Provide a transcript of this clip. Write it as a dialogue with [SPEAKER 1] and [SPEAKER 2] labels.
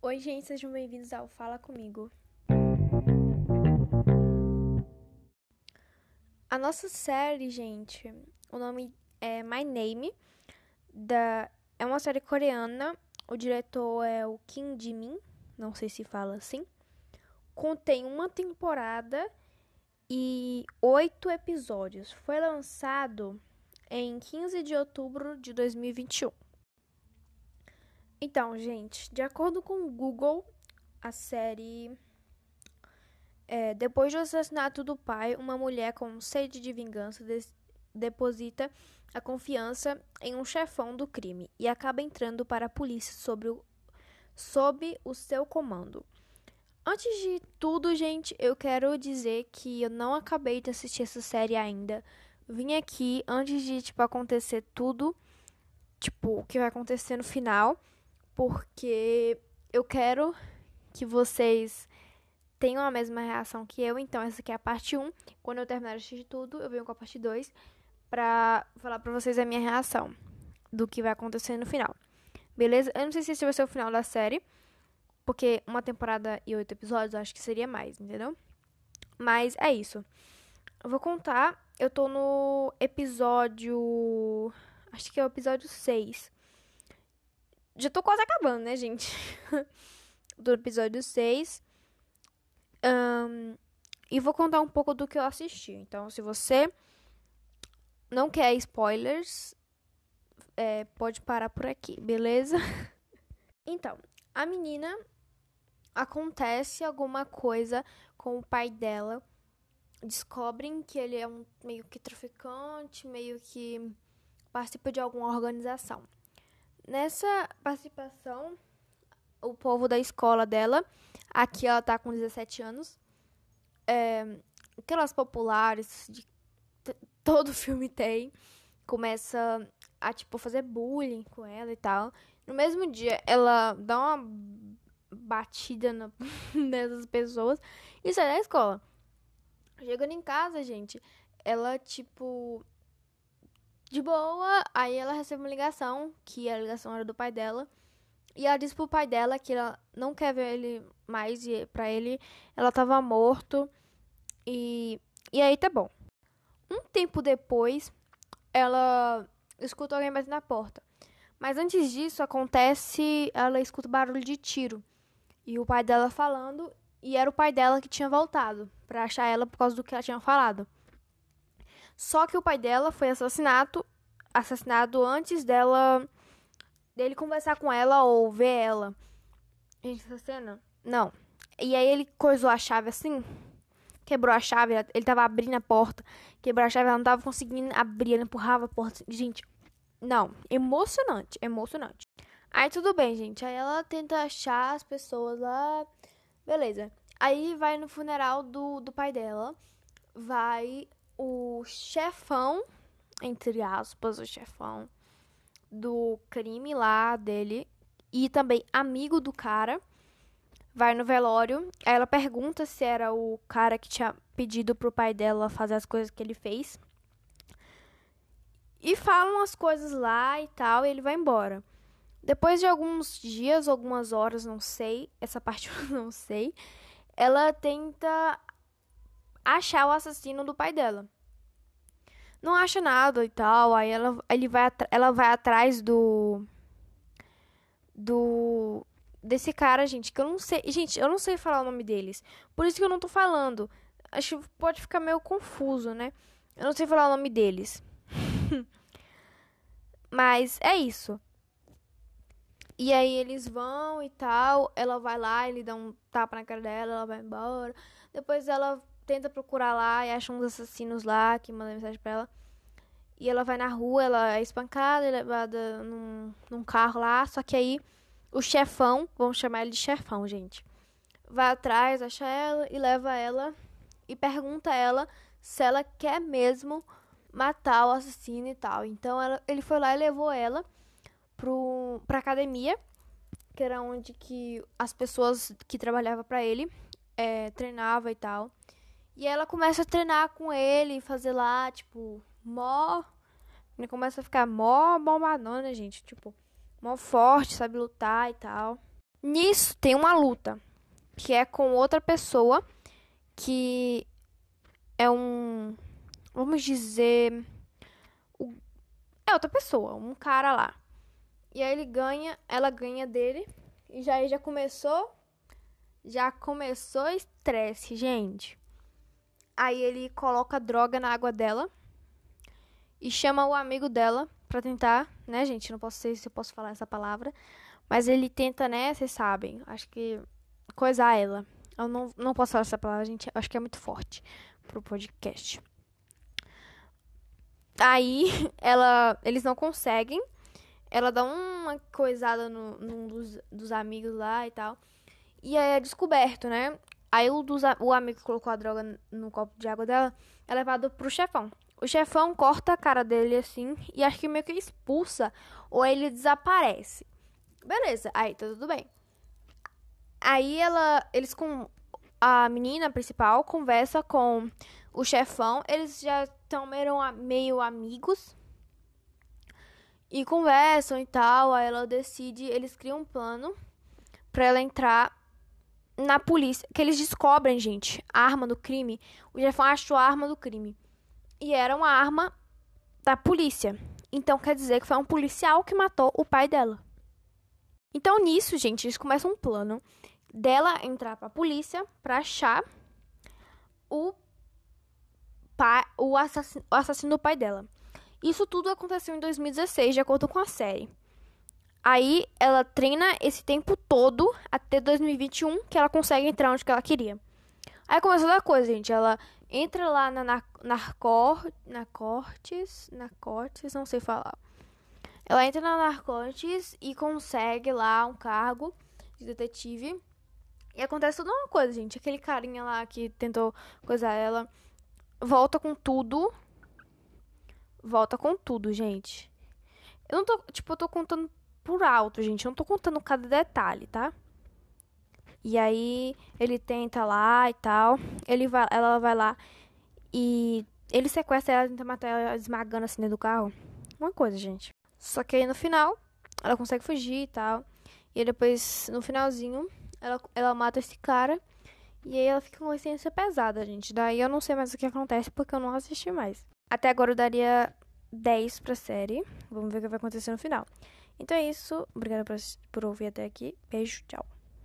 [SPEAKER 1] Oi, gente, sejam bem-vindos ao Fala Comigo. A nossa série, gente, o nome é My Name, da, é uma série coreana, o diretor é o Kim Ji-min, não sei se fala assim. Contém uma temporada e oito episódios. Foi lançado em 15 de outubro de 2021. Então, gente, de acordo com o Google, a série. É, depois do assassinato do pai, uma mulher com sede de vingança deposita a confiança em um chefão do crime e acaba entrando para a polícia sobre o, sob o seu comando. Antes de tudo, gente, eu quero dizer que eu não acabei de assistir essa série ainda. Vim aqui antes de tipo acontecer tudo, tipo, o que vai acontecer no final porque eu quero que vocês tenham a mesma reação que eu. Então, essa aqui é a parte 1. Quando eu terminar de assistir tudo, eu venho com a parte 2 pra falar pra vocês a minha reação do que vai acontecer no final. Beleza? Eu não sei se esse vai ser o final da série, porque uma temporada e oito episódios eu acho que seria mais, entendeu? Mas é isso. Eu vou contar. Eu tô no episódio. Acho que é o episódio 6. Já tô quase acabando, né, gente? do episódio 6. Um, e vou contar um pouco do que eu assisti. Então, se você não quer spoilers, é, pode parar por aqui, beleza? então, a menina acontece alguma coisa com o pai dela. Descobrem que ele é um meio que traficante, meio que participa de alguma organização. Nessa participação, o povo da escola dela, aqui ela tá com 17 anos, é, aquelas populares de todo filme tem, começa a, tipo, fazer bullying com ela e tal. No mesmo dia, ela dá uma batida na, nessas pessoas e sai da escola. Chegando em casa, gente, ela, tipo, de boa, aí ela recebe uma ligação, que a ligação era do pai dela. E ela diz pro pai dela que ela não quer ver ele mais e pra ele ela tava morto. E e aí tá bom. Um tempo depois, ela escuta alguém batendo na porta. Mas antes disso acontece, ela escuta barulho de tiro. E o pai dela falando, e era o pai dela que tinha voltado para achar ela por causa do que ela tinha falado. Só que o pai dela foi assassinado, assassinado antes dela dele conversar com ela ou ver ela. Gente, essa cena? Não. E aí ele coisou a chave assim, quebrou a chave, ele tava abrindo a porta, quebrou a chave, ela não tava conseguindo abrir, ela empurrava a porta. Gente, não, emocionante, emocionante. Aí tudo bem, gente. Aí ela tenta achar as pessoas lá. Beleza. Aí vai no funeral do, do pai dela. Vai o chefão, entre aspas, o chefão do crime lá dele e também amigo do cara vai no velório. Aí ela pergunta se era o cara que tinha pedido pro pai dela fazer as coisas que ele fez. E falam as coisas lá e tal, e ele vai embora. Depois de alguns dias, algumas horas, não sei, essa parte eu não sei, ela tenta achar o assassino do pai dela. Não acha nada e tal, aí ela, ele vai, ela vai atrás do. Do. Desse cara, gente, que eu não sei. Gente, eu não sei falar o nome deles. Por isso que eu não tô falando. Acho que pode ficar meio confuso, né? Eu não sei falar o nome deles. Mas é isso. E aí eles vão e tal. Ela vai lá, ele dá um tapa na cara dela, ela vai embora. Depois ela tenta procurar lá e acha uns assassinos lá que mandam mensagem pra ela. E ela vai na rua, ela é espancada e levada num, num carro lá. Só que aí o chefão, vamos chamar ele de chefão, gente, vai atrás, acha ela e leva ela e pergunta a ela se ela quer mesmo matar o assassino e tal. Então ela, ele foi lá e levou ela pro, pra academia, que era onde que as pessoas que trabalhavam para ele é, treinava e tal. E ela começa a treinar com ele, fazer lá, tipo, mó. Ele começa a ficar mó bombadona, gente. Tipo, mó forte, sabe lutar e tal. Nisso tem uma luta, que é com outra pessoa que é um. Vamos dizer. É outra pessoa, um cara lá. E aí ele ganha, ela ganha dele. E já já começou. Já começou estresse, gente. Aí ele coloca droga na água dela. E chama o amigo dela pra tentar, né, gente? Não posso sei se eu posso falar essa palavra. Mas ele tenta, né? Vocês sabem. Acho que coisar ela. Eu não, não posso falar essa palavra, gente. Acho que é muito forte pro podcast. Aí ela, eles não conseguem. Ela dá uma coisada no, num dos, dos amigos lá e tal. E aí é descoberto, né? Aí o, dos, o amigo que colocou a droga no copo de água dela é levado pro chefão. O chefão corta a cara dele assim e acho que meio que expulsa ou ele desaparece. Beleza, aí tá tudo bem. Aí ela, eles com a menina principal conversa com o chefão, eles já estão meio, meio amigos e conversam e tal. Aí ela decide, eles criam um plano para ela entrar na polícia, que eles descobrem, gente, a arma do crime. O chefão achou a arma do crime. E era uma arma da polícia. Então quer dizer que foi um policial que matou o pai dela. Então nisso, gente, eles começam um plano dela entrar pra polícia pra achar o pai, o assassino, o assassino do pai dela. Isso tudo aconteceu em 2016, de acordo com a série. Aí ela treina esse tempo todo até 2021 que ela consegue entrar onde que ela queria. Aí começou a coisa, gente. Ela entra lá na, na, na, cor, na Cortes, na Cortes, não sei falar. Ela entra na Narcotes e consegue lá um cargo de detetive. E acontece toda uma coisa, gente. Aquele carinha lá que tentou coisar ela volta com tudo. Volta com tudo, gente. Eu não tô, tipo, eu tô contando por alto, gente. Eu não tô contando cada detalhe, tá? E aí ele tenta lá e tal. Ele vai, ela vai lá e ele sequestra ela, tenta matar ela esmagando assim dentro do carro. Uma coisa, gente. Só que aí no final, ela consegue fugir e tal. E depois, no finalzinho, ela, ela mata esse cara. E aí ela fica com consciência pesada, gente. Daí eu não sei mais o que acontece porque eu não assisti mais. Até agora eu daria 10 pra série. Vamos ver o que vai acontecer no final. Então é isso. Obrigada por, por ouvir até aqui. Beijo, tchau.